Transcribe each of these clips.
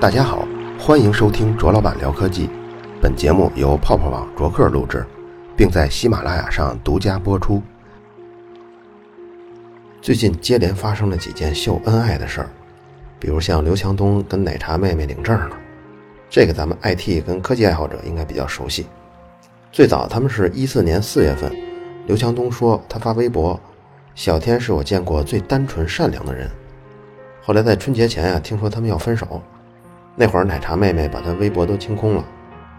大家好，欢迎收听卓老板聊科技。本节目由泡泡网卓克录制，并在喜马拉雅上独家播出。最近接连发生了几件秀恩爱的事儿，比如像刘强东跟奶茶妹妹领证了，这个咱们 IT 跟科技爱好者应该比较熟悉。最早他们是一四年四月份，刘强东说他发微博：“小天是我见过最单纯善良的人。”后来在春节前呀，听说他们要分手，那会儿奶茶妹妹把他微博都清空了，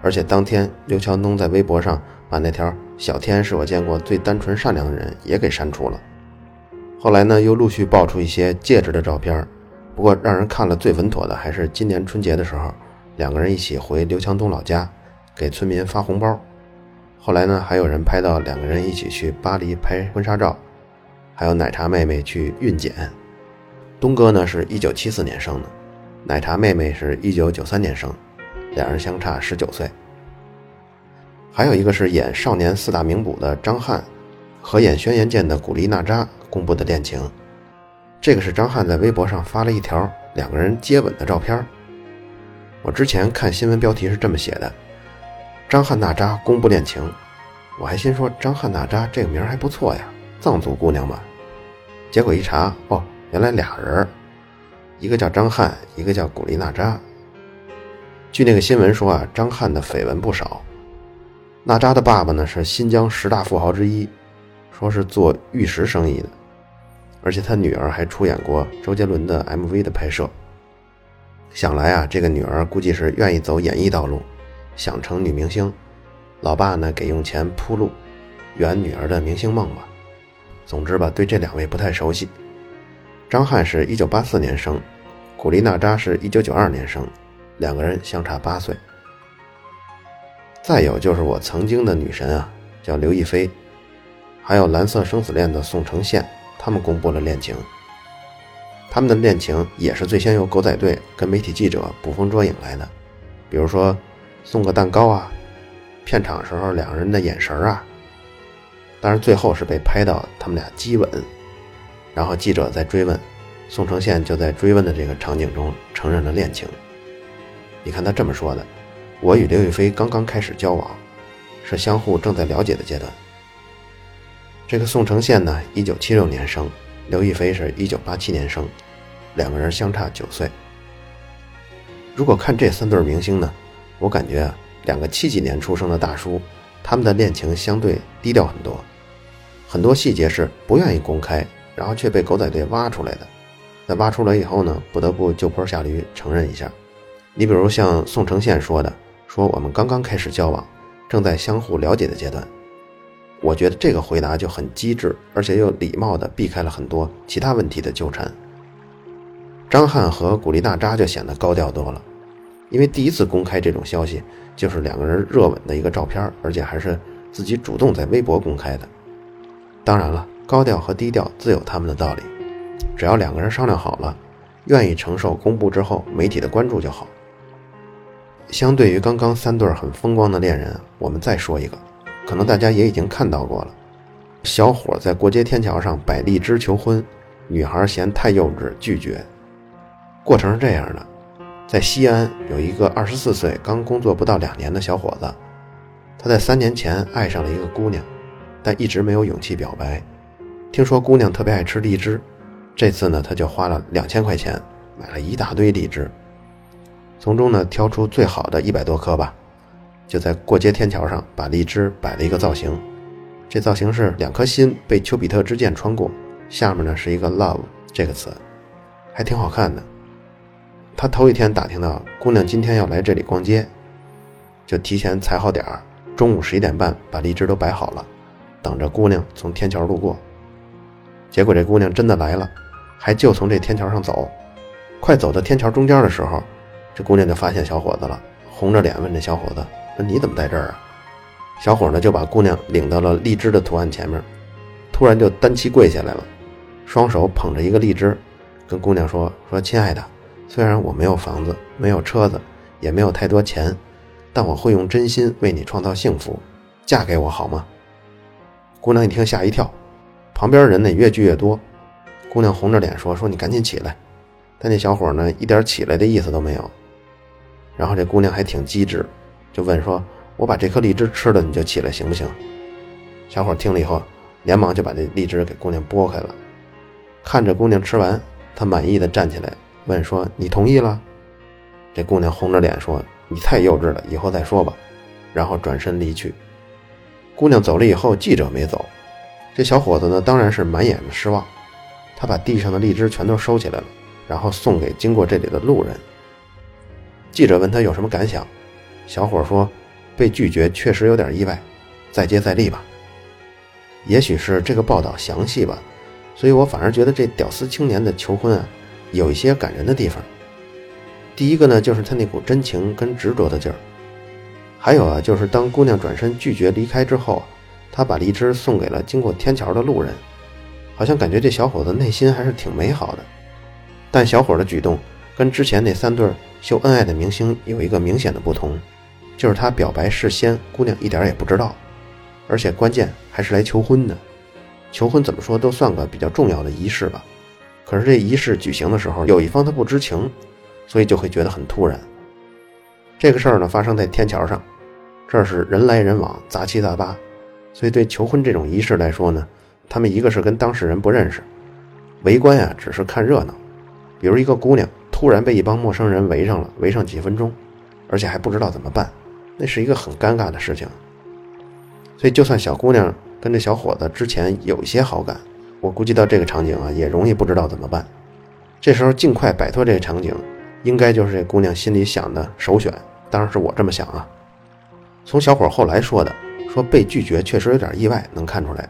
而且当天刘强东在微博上把那条“小天是我见过最单纯善良的人”也给删除了。后来呢，又陆续爆出一些戒指的照片，不过让人看了最稳妥的还是今年春节的时候，两个人一起回刘强东老家，给村民发红包。后来呢，还有人拍到两个人一起去巴黎拍婚纱照，还有奶茶妹妹去孕检。东哥呢是一九七四年生的，奶茶妹妹是一九九三年生，两人相差十九岁。还有一个是演《少年四大名捕》的张翰，和演《轩辕剑》的古力娜扎公布的恋情。这个是张翰在微博上发了一条两个人接吻的照片。我之前看新闻标题是这么写的。张翰娜扎公布恋情，我还心说张翰娜扎这个名还不错呀，藏族姑娘吧？结果一查，哦，原来俩人，一个叫张翰，一个叫古力娜扎。据那个新闻说啊，张翰的绯闻不少，娜扎的爸爸呢是新疆十大富豪之一，说是做玉石生意的，而且他女儿还出演过周杰伦的 MV 的拍摄。想来啊，这个女儿估计是愿意走演艺道路。想成女明星，老爸呢给用钱铺路，圆女儿的明星梦吧。总之吧，对这两位不太熟悉。张翰是一九八四年生，古力娜扎是一九九二年生，两个人相差八岁。再有就是我曾经的女神啊，叫刘亦菲，还有《蓝色生死恋》的宋承宪，他们公布了恋情。他们的恋情也是最先由狗仔队跟媒体记者捕风捉影来的，比如说。送个蛋糕啊，片场时候两个人的眼神啊，但是最后是被拍到他们俩激吻，然后记者在追问，宋承宪就在追问的这个场景中承认了恋情。你看他这么说的：“我与刘亦菲刚刚开始交往，是相互正在了解的阶段。”这个宋承宪呢，一九七六年生，刘亦菲是一九八七年生，两个人相差九岁。如果看这三对明星呢？我感觉，两个七几年出生的大叔，他们的恋情相对低调很多，很多细节是不愿意公开，然后却被狗仔队挖出来的。在挖出来以后呢，不得不就坡下驴承认一下。你比如像宋承宪说的，说我们刚刚开始交往，正在相互了解的阶段。我觉得这个回答就很机智，而且又礼貌地避开了很多其他问题的纠缠。张翰和古力娜扎就显得高调多了。因为第一次公开这种消息，就是两个人热吻的一个照片，而且还是自己主动在微博公开的。当然了，高调和低调自有他们的道理，只要两个人商量好了，愿意承受公布之后媒体的关注就好。相对于刚刚三对很风光的恋人，我们再说一个，可能大家也已经看到过了：小伙在过街天桥上摆荔枝求婚，女孩嫌太幼稚拒绝。过程是这样的。在西安有一个二十四岁、刚工作不到两年的小伙子，他在三年前爱上了一个姑娘，但一直没有勇气表白。听说姑娘特别爱吃荔枝，这次呢，他就花了两千块钱买了一大堆荔枝，从中呢挑出最好的一百多颗吧，就在过街天桥上把荔枝摆了一个造型。这造型是两颗心被丘比特之箭穿过，下面呢是一个 love 这个词，还挺好看的。他头一天打听到姑娘今天要来这里逛街，就提前踩好点儿，中午十一点半把荔枝都摆好了，等着姑娘从天桥路过。结果这姑娘真的来了，还就从这天桥上走。快走到天桥中间的时候，这姑娘就发现小伙子了，红着脸问这小伙子：“说你怎么在这儿啊？”小伙呢就把姑娘领到了荔枝的图案前面，突然就单膝跪下来了，双手捧着一个荔枝，跟姑娘说：“说亲爱的。”虽然我没有房子，没有车子，也没有太多钱，但我会用真心为你创造幸福，嫁给我好吗？姑娘一听吓一跳，旁边人呢越聚越多，姑娘红着脸说：“说你赶紧起来。”但那小伙呢，一点起来的意思都没有。然后这姑娘还挺机智，就问说：“我把这颗荔枝吃了，你就起来行不行？”小伙听了以后，连忙就把这荔枝给姑娘剥开了。看着姑娘吃完，他满意的站起来问说：“你同意了？”这姑娘红着脸说：“你太幼稚了，以后再说吧。”然后转身离去。姑娘走了以后，记者没走。这小伙子呢，当然是满眼的失望。他把地上的荔枝全都收起来了，然后送给经过这里的路人。记者问他有什么感想，小伙说：“被拒绝确实有点意外，再接再厉吧。”也许是这个报道详细吧，所以我反而觉得这屌丝青年的求婚啊，有一些感人的地方。第一个呢，就是他那股真情跟执着的劲儿。还有啊，就是当姑娘转身拒绝离开之后，他把荔枝送给了经过天桥的路人，好像感觉这小伙子内心还是挺美好的。但小伙的举动跟之前那三对秀恩爱的明星有一个明显的不同，就是他表白事先姑娘一点也不知道，而且关键还是来求婚的。求婚怎么说都算个比较重要的仪式吧，可是这仪式举行的时候，有一方他不知情，所以就会觉得很突然。这个事儿呢，发生在天桥上。这是人来人往，杂七杂八，所以对求婚这种仪式来说呢，他们一个是跟当事人不认识，围观呀只是看热闹。比如一个姑娘突然被一帮陌生人围上了，围上几分钟，而且还不知道怎么办，那是一个很尴尬的事情。所以就算小姑娘跟这小伙子之前有一些好感，我估计到这个场景啊，也容易不知道怎么办。这时候尽快摆脱这个场景，应该就是这姑娘心里想的首选。当然是我这么想啊。从小伙后来说的，说被拒绝确实有点意外，能看出来，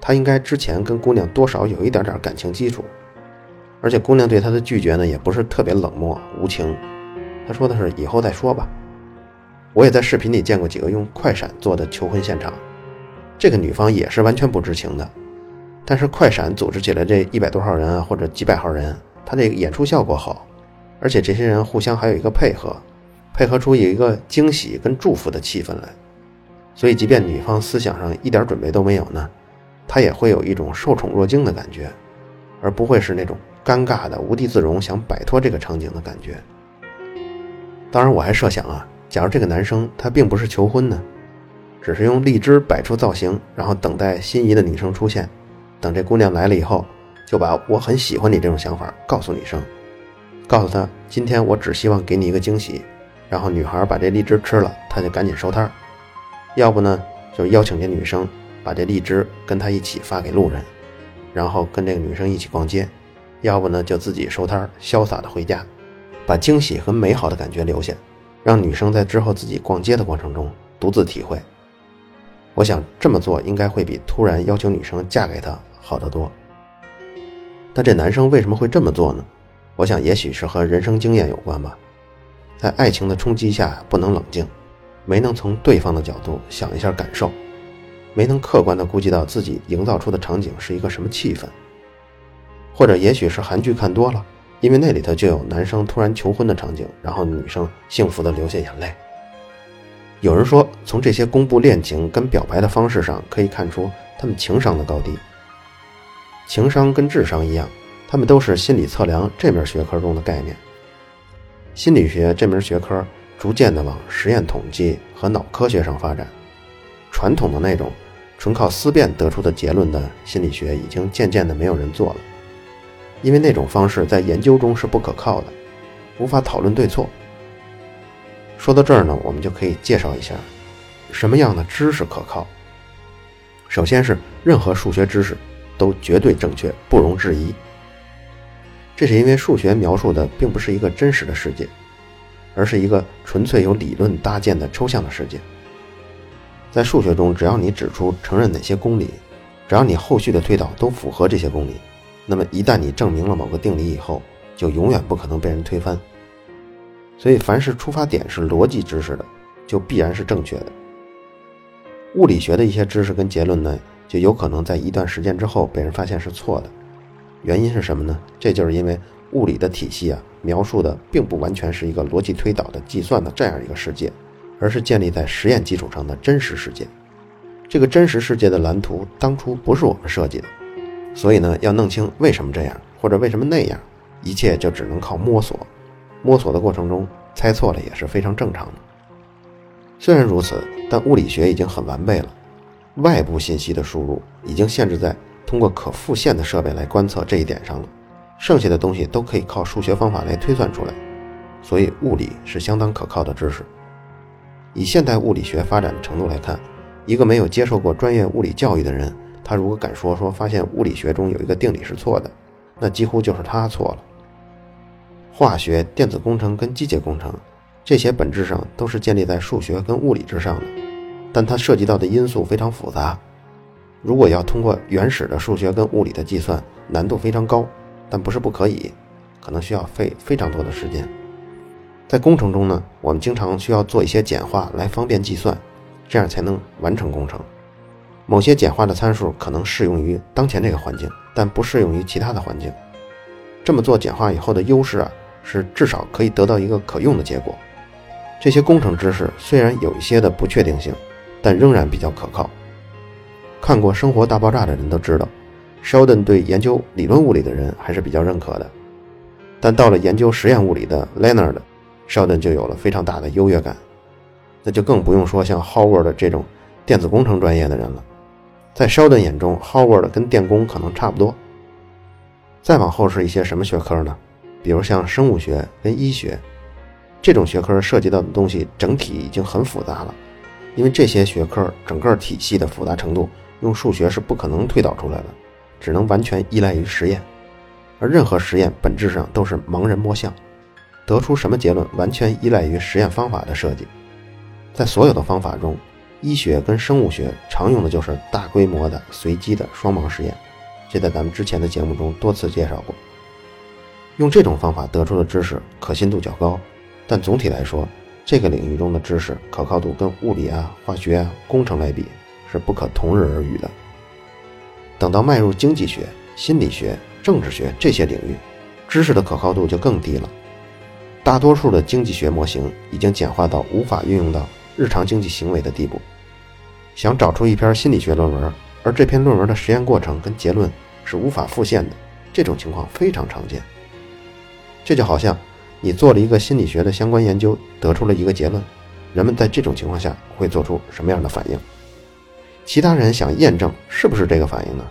他应该之前跟姑娘多少有一点点感情基础，而且姑娘对他的拒绝呢，也不是特别冷漠无情，他说的是以后再说吧。我也在视频里见过几个用快闪做的求婚现场，这个女方也是完全不知情的，但是快闪组织起来这一百多号人啊，或者几百号人，他这个演出效果好，而且这些人互相还有一个配合。配合出有一个惊喜跟祝福的气氛来，所以即便女方思想上一点准备都没有呢，她也会有一种受宠若惊的感觉，而不会是那种尴尬的无地自容、想摆脱这个场景的感觉。当然，我还设想啊，假如这个男生他并不是求婚呢，只是用荔枝摆出造型，然后等待心仪的女生出现，等这姑娘来了以后，就把我很喜欢你这种想法告诉女生，告诉她今天我只希望给你一个惊喜。然后女孩把这荔枝吃了，他就赶紧收摊儿；要不呢，就邀请这女生把这荔枝跟他一起发给路人，然后跟这个女生一起逛街；要不呢，就自己收摊儿，潇洒的回家，把惊喜和美好的感觉留下，让女生在之后自己逛街的过程中独自体会。我想这么做应该会比突然要求女生嫁给他好得多。但这男生为什么会这么做呢？我想也许是和人生经验有关吧。在爱情的冲击下，不能冷静，没能从对方的角度想一下感受，没能客观的估计到自己营造出的场景是一个什么气氛，或者也许是韩剧看多了，因为那里头就有男生突然求婚的场景，然后女生幸福的流下眼泪。有人说，从这些公布恋情跟表白的方式上可以看出他们情商的高低。情商跟智商一样，他们都是心理测量这门学科中的概念。心理学这门学科逐渐的往实验统计和脑科学上发展，传统的那种纯靠思辨得出的结论的心理学已经渐渐的没有人做了，因为那种方式在研究中是不可靠的，无法讨论对错。说到这儿呢，我们就可以介绍一下什么样的知识可靠。首先是任何数学知识都绝对正确，不容置疑。这是因为数学描述的并不是一个真实的世界，而是一个纯粹由理论搭建的抽象的世界。在数学中，只要你指出承认哪些公理，只要你后续的推导都符合这些公理，那么一旦你证明了某个定理以后，就永远不可能被人推翻。所以，凡是出发点是逻辑知识的，就必然是正确的。物理学的一些知识跟结论呢，就有可能在一段时间之后被人发现是错的。原因是什么呢？这就是因为物理的体系啊，描述的并不完全是一个逻辑推导的计算的这样一个世界，而是建立在实验基础上的真实世界。这个真实世界的蓝图当初不是我们设计的，所以呢，要弄清为什么这样或者为什么那样，一切就只能靠摸索。摸索的过程中，猜错了也是非常正常的。虽然如此，但物理学已经很完备了。外部信息的输入已经限制在通过可复现的设备来观测这一点上了，剩下的东西都可以靠数学方法来推算出来。所以，物理是相当可靠的知识。以现代物理学发展的程度来看，一个没有接受过专业物理教育的人，他如果敢说说发现物理学中有一个定理是错的，那几乎就是他错了。化学、电子工程跟机械工程，这些本质上都是建立在数学跟物理之上的，但它涉及到的因素非常复杂。如果要通过原始的数学跟物理的计算，难度非常高，但不是不可以，可能需要费非常多的时间。在工程中呢，我们经常需要做一些简化来方便计算，这样才能完成工程。某些简化的参数可能适用于当前这个环境，但不适用于其他的环境。这么做简化以后的优势啊，是至少可以得到一个可用的结果。这些工程知识虽然有一些的不确定性，但仍然比较可靠。看过《生活大爆炸》的人都知道，Sheldon 对研究理论物理的人还是比较认可的，但到了研究实验物理的 Leonard。Sheldon 就有了非常大的优越感，那就更不用说像 Howard 这种电子工程专业的人了。在 Sheldon 眼中，Howard 跟电工可能差不多。再往后是一些什么学科呢？比如像生物学跟医学这种学科涉及到的东西，整体已经很复杂了。因为这些学科整个体系的复杂程度，用数学是不可能推导出来的，只能完全依赖于实验。而任何实验本质上都是盲人摸象。得出什么结论，完全依赖于实验方法的设计。在所有的方法中，医学跟生物学常用的就是大规模的随机的双盲实验，这在咱们之前的节目中多次介绍过。用这种方法得出的知识可信度较高，但总体来说，这个领域中的知识可靠度跟物理啊、化学啊、工程来比是不可同日而语的。等到迈入经济学、心理学、政治学这些领域，知识的可靠度就更低了。大多数的经济学模型已经简化到无法运用到日常经济行为的地步。想找出一篇心理学论文，而这篇论文的实验过程跟结论是无法复现的，这种情况非常常见。这就好像你做了一个心理学的相关研究，得出了一个结论，人们在这种情况下会做出什么样的反应？其他人想验证是不是这个反应呢？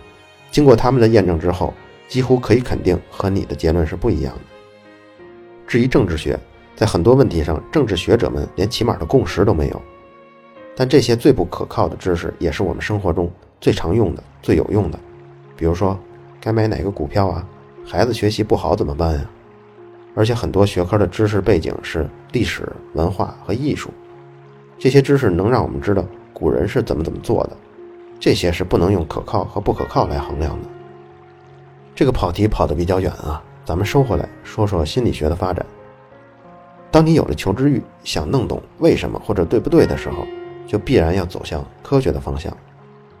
经过他们的验证之后，几乎可以肯定和你的结论是不一样的。至于政治学，在很多问题上，政治学者们连起码的共识都没有。但这些最不可靠的知识，也是我们生活中最常用的、最有用的。比如说，该买哪个股票啊？孩子学习不好怎么办呀？而且很多学科的知识背景是历史文化和艺术，这些知识能让我们知道古人是怎么怎么做的。这些是不能用可靠和不可靠来衡量的。这个跑题跑得比较远啊。咱们收回来说说心理学的发展。当你有了求知欲，想弄懂为什么或者对不对的时候，就必然要走向科学的方向。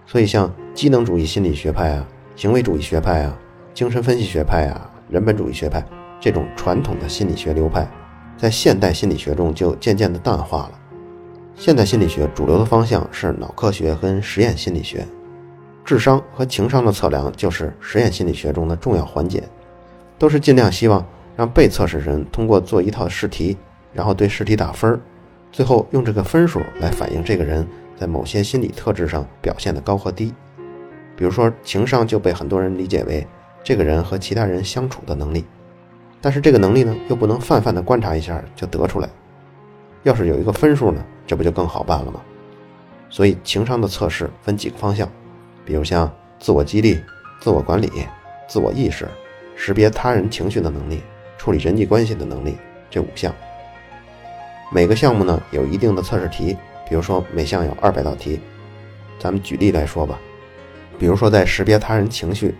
所以，像机能主义心理学派啊、行为主义学派啊、精神分析学派啊、人本主义学派这种传统的心理学流派，在现代心理学中就渐渐的淡化了。现代心理学主流的方向是脑科学跟实验心理学，智商和情商的测量就是实验心理学中的重要环节。都是尽量希望让被测试人通过做一套试题，然后对试题打分儿，最后用这个分数来反映这个人在某些心理特质上表现的高和低。比如说情商就被很多人理解为这个人和其他人相处的能力，但是这个能力呢又不能泛泛的观察一下就得出来。要是有一个分数呢，这不就更好办了吗？所以情商的测试分几个方向，比如像自我激励、自我管理、自我意识。识别他人情绪的能力，处理人际关系的能力，这五项。每个项目呢有一定的测试题，比如说每项有二百道题。咱们举例来说吧，比如说在识别他人情绪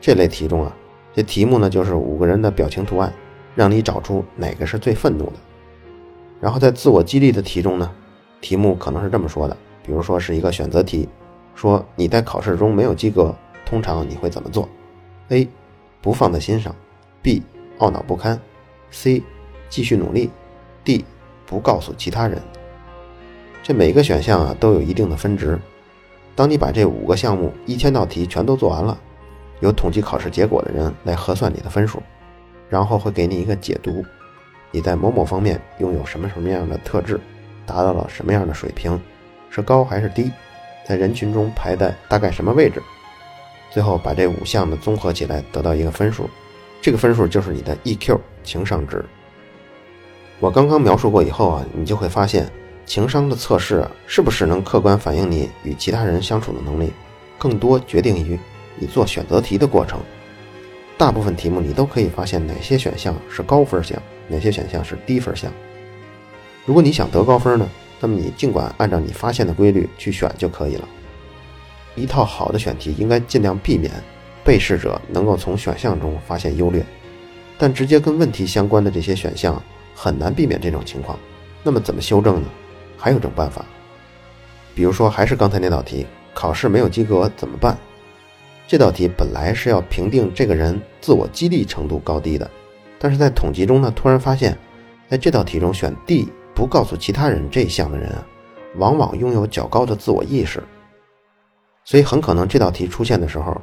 这类题中啊，这题目呢就是五个人的表情图案，让你找出哪个是最愤怒的。然后在自我激励的题中呢，题目可能是这么说的，比如说是一个选择题，说你在考试中没有及格，通常你会怎么做？A。不放在心上，B 懊恼不堪，C 继续努力，D 不告诉其他人。这每个选项啊都有一定的分值。当你把这五个项目一千道题全都做完了，有统计考试结果的人来核算你的分数，然后会给你一个解读，你在某某方面拥有什么什么样的特质，达到了什么样的水平，是高还是低，在人群中排在大概什么位置，最后把这五项的综合起来得到一个分数，这个分数就是你的 EQ 情商值。我刚刚描述过以后啊，你就会发现，情商的测试啊，是不是能客观反映你与其他人相处的能力，更多决定于你做选择题的过程。大部分题目你都可以发现哪些选项是高分项，哪些选项是低分项。如果你想得高分呢，那么你尽管按照你发现的规律去选就可以了。一套好的选题应该尽量避免被试者能够从选项中发现优劣，但直接跟问题相关的这些选项。很难避免这种情况，那么怎么修正呢？还有种办法，比如说还是刚才那道题，考试没有及格怎么办？这道题本来是要评定这个人自我激励程度高低的，但是在统计中呢，突然发现，在这道题中选 D 不告诉其他人这一项的人啊，往往拥有较高的自我意识，所以很可能这道题出现的时候，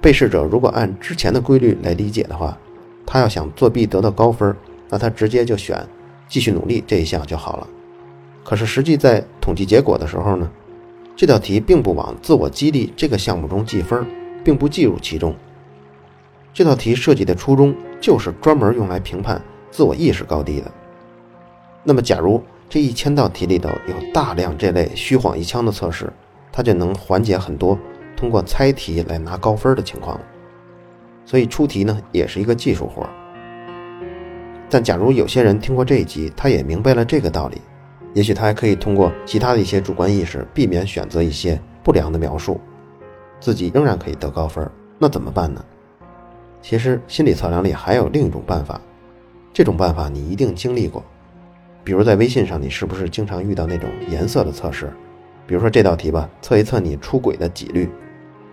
被试者如果按之前的规律来理解的话，他要想作弊得到高分。那他直接就选继续努力这一项就好了。可是实际在统计结果的时候呢，这道题并不往自我激励这个项目中计分，并不计入其中。这道题设计的初衷就是专门用来评判自我意识高低的。那么，假如这一千道题里头有大量这类虚晃一枪的测试，它就能缓解很多通过猜题来拿高分的情况了。所以出题呢，也是一个技术活。但假如有些人听过这一集，他也明白了这个道理，也许他还可以通过其他的一些主观意识，避免选择一些不良的描述，自己仍然可以得高分。那怎么办呢？其实心理测量里还有另一种办法，这种办法你一定经历过，比如在微信上，你是不是经常遇到那种颜色的测试？比如说这道题吧，测一测你出轨的几率。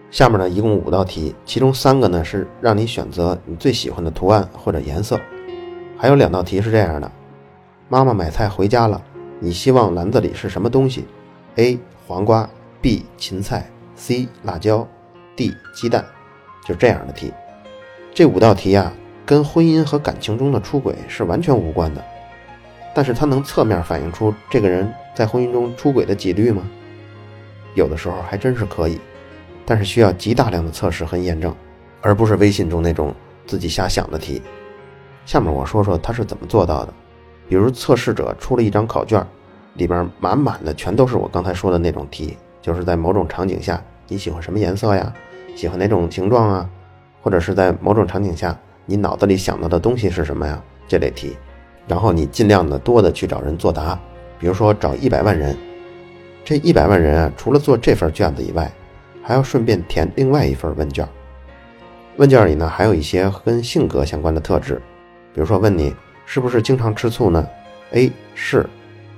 下面呢一共五道题，其中三个呢是让你选择你最喜欢的图案或者颜色。还有两道题是这样的：妈妈买菜回家了，你希望篮子里是什么东西？A. 黄瓜 B. 芹菜 C. 辣椒 D. 鸡蛋，就这样的题。这五道题呀，跟婚姻和感情中的出轨是完全无关的，但是它能侧面反映出这个人在婚姻中出轨的几率吗？有的时候还真是可以，但是需要极大量的测试和验证，而不是微信中那种自己瞎想的题。下面我说说他是怎么做到的。比如测试者出了一张考卷，里边满满的全都是我刚才说的那种题，就是在某种场景下你喜欢什么颜色呀，喜欢哪种形状啊，或者是在某种场景下你脑子里想到的东西是什么呀这类题。然后你尽量的多的去找人作答，比如说找一百万人，这一百万人啊，除了做这份卷子以外，还要顺便填另外一份问卷。问卷里呢还有一些跟性格相关的特质。比如说，问你是不是经常吃醋呢？A 是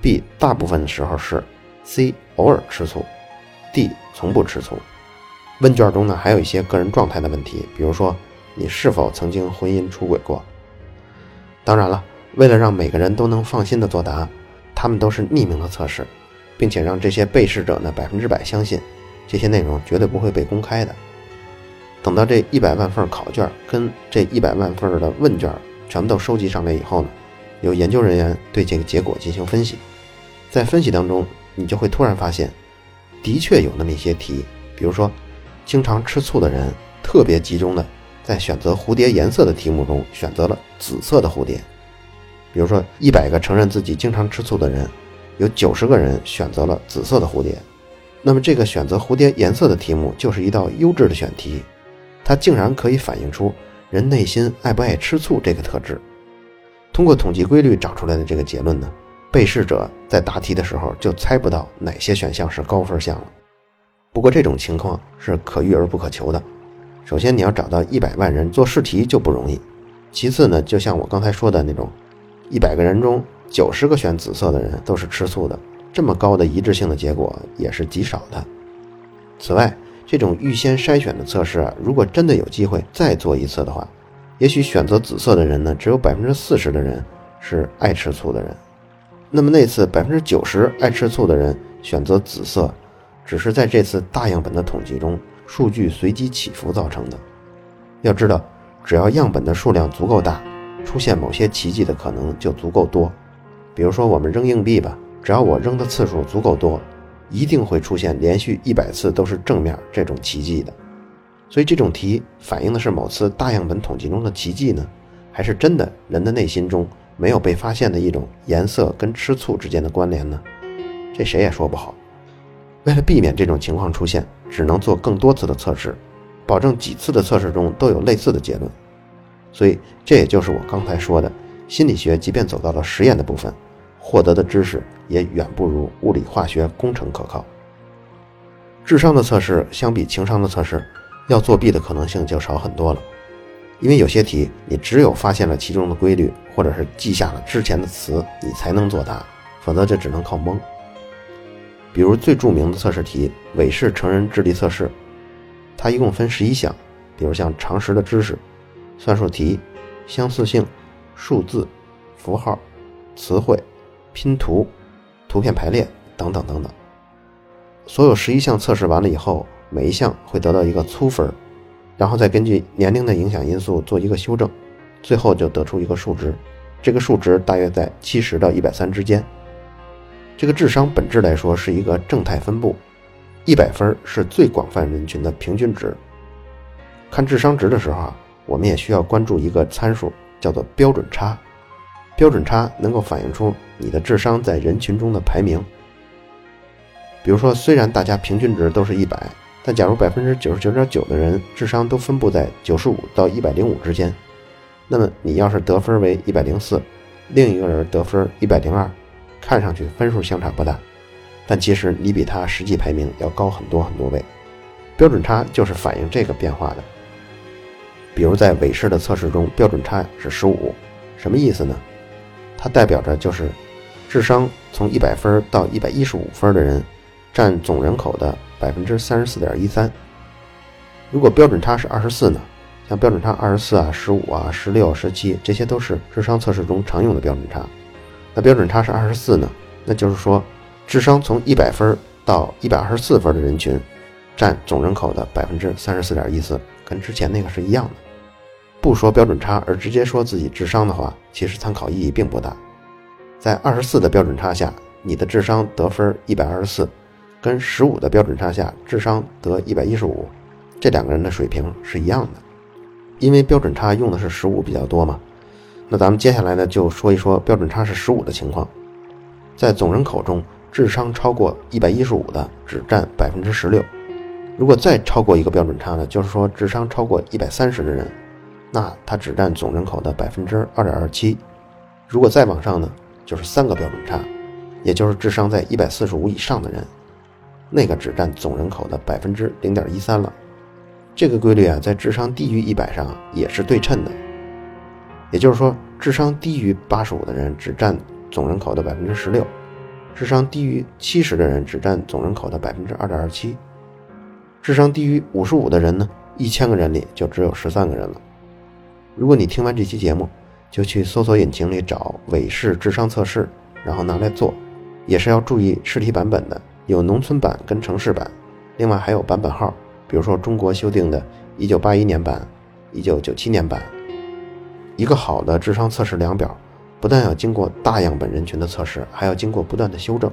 ，B 大部分时候是，C 偶尔吃醋，D 从不吃醋。问卷中呢，还有一些个人状态的问题，比如说你是否曾经婚姻出轨过。当然了，为了让每个人都能放心的作答，他们都是匿名的测试，并且让这些被试者呢百分之百相信这些内容绝对不会被公开的。等到这一百万份考卷跟这一百万份的问卷。全部都收集上来以后呢，有研究人员对这个结果进行分析，在分析当中，你就会突然发现，的确有那么一些题，比如说，经常吃醋的人特别集中的在选择蝴蝶颜色的题目中选择了紫色的蝴蝶，比如说一百个承认自己经常吃醋的人，有九十个人选择了紫色的蝴蝶，那么这个选择蝴蝶颜色的题目就是一道优质的选题，它竟然可以反映出。人内心爱不爱吃醋这个特质，通过统计规律找出来的这个结论呢，被试者在答题的时候就猜不到哪些选项是高分项了。不过这种情况是可遇而不可求的。首先你要找到一百万人做试题就不容易，其次呢，就像我刚才说的那种，一百个人中九十个选紫色的人都是吃素的，这么高的一致性的结果也是极少的。此外，这种预先筛选的测试啊，如果真的有机会再做一次的话，也许选择紫色的人呢，只有百分之四十的人是爱吃醋的人。那么那次百分之九十爱吃醋的人选择紫色，只是在这次大样本的统计中数据随机起伏造成的。要知道，只要样本的数量足够大，出现某些奇迹的可能就足够多。比如说，我们扔硬币吧，只要我扔的次数足够多，一定会出现连续一百次都是正面这种奇迹的。所以，这种题反映的是某次大样本统计中的奇迹呢，还是真的人的内心中没有被发现的一种颜色跟吃醋之间的关联呢？这谁也说不好。为了避免这种情况出现，只能做更多次的测试，保证几次的测试中都有类似的结论。所以，这也就是我刚才说的，心理学即便走到了实验的部分，获得的知识也远不如物理化学工程可靠。智商的测试相比情商的测试，要作弊的可能性就少很多了。因为有些题，你只有发现了其中的规律，或者是记下了之前的词，你才能作答，否则就只能靠蒙。比如最著名的测试题——韦氏成人智力测试，它一共分十一项，比如像常识的知识、算术题、相似性、数字、符号、词汇、拼图、图片排列等等等等。所有十一项测试完了以后，每一项会得到一个粗分，然后再根据年龄的影响因素做一个修正，最后就得出一个数值，这个数值大约在七十到一百三之间。这个智商本质来说是一个正态分布，一百分是最广泛人群的平均值。看智商值的时候啊，我们也需要关注一个参数，叫做标准差。标准差能够反映出你的智商在人群中的排名。比如说，虽然大家平均值都是一百，但假如百分之九十九点九的人智商都分布在九十五到一百零五之间，那么你要是得分为一百零四，另一个人得分一百零二。看上去分数相差不大，但其实你比他实际排名要高很多很多位。标准差就是反映这个变化的。比如在韦氏的测试中，标准差是十五，什么意思呢？它代表着就是智商从一百分到一百一十五分的人，占总人口的百分之三十四点一三。如果标准差是二十四呢？像标准差二十四啊、十五啊、十六、十七，这些都是智商测试中常用的标准差。那标准差是二十四呢？那就是说，智商从一百分到一百二十四分的人群，占总人口的百分之三十四点一四，跟之前那个是一样的。不说标准差，而直接说自己智商的话，其实参考意义并不大。在二十四的标准差下，你的智商得分一百二十四，跟十五的标准差下智商得一百一十五，这两个人的水平是一样的。因为标准差用的是十五比较多嘛。那咱们接下来呢，就说一说标准差是十五的情况。在总人口中，智商超过一百一十五的只占百分之十六。如果再超过一个标准差呢，就是说智商超过一百三十的人，那他只占总人口的百分之二点二七。如果再往上呢，就是三个标准差，也就是智商在一百四十五以上的人，那个只占总人口的百分之零点一三了。这个规律啊，在智商低于一百上也是对称的。也就是说，智商低于八十五的人只占总人口的百分之十六，智商低于七十的人只占总人口的百分之二点二七，智商低于五十五的人呢，一千个人里就只有十三个人了。如果你听完这期节目，就去搜索引擎里找韦氏智商测试，然后拿来做，也是要注意试题版本的，有农村版跟城市版，另外还有版本号，比如说中国修订的1981年版、1997年版。一个好的智商测试量表，不但要经过大样本人群的测试，还要经过不断的修正。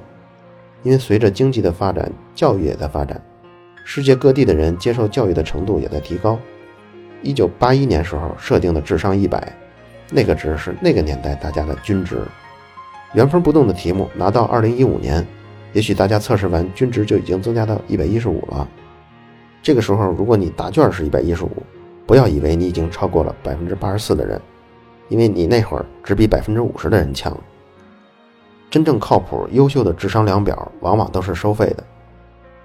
因为随着经济的发展，教育也在发展，世界各地的人接受教育的程度也在提高。一九八一年时候设定的智商一百，那个值是那个年代大家的均值。原封不动的题目拿到二零一五年，也许大家测试完均值就已经增加到一百一十五了。这个时候，如果你答卷是一百一十五，不要以为你已经超过了百分之八十四的人。因为你那会儿只比百分之五十的人强。真正靠谱、优秀的智商量表往往都是收费的，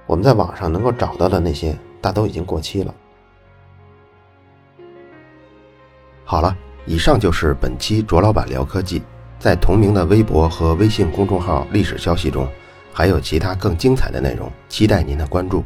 我们在网上能够找到的那些大都已经过期了。好了，以上就是本期卓老板聊科技，在同名的微博和微信公众号历史消息中，还有其他更精彩的内容，期待您的关注。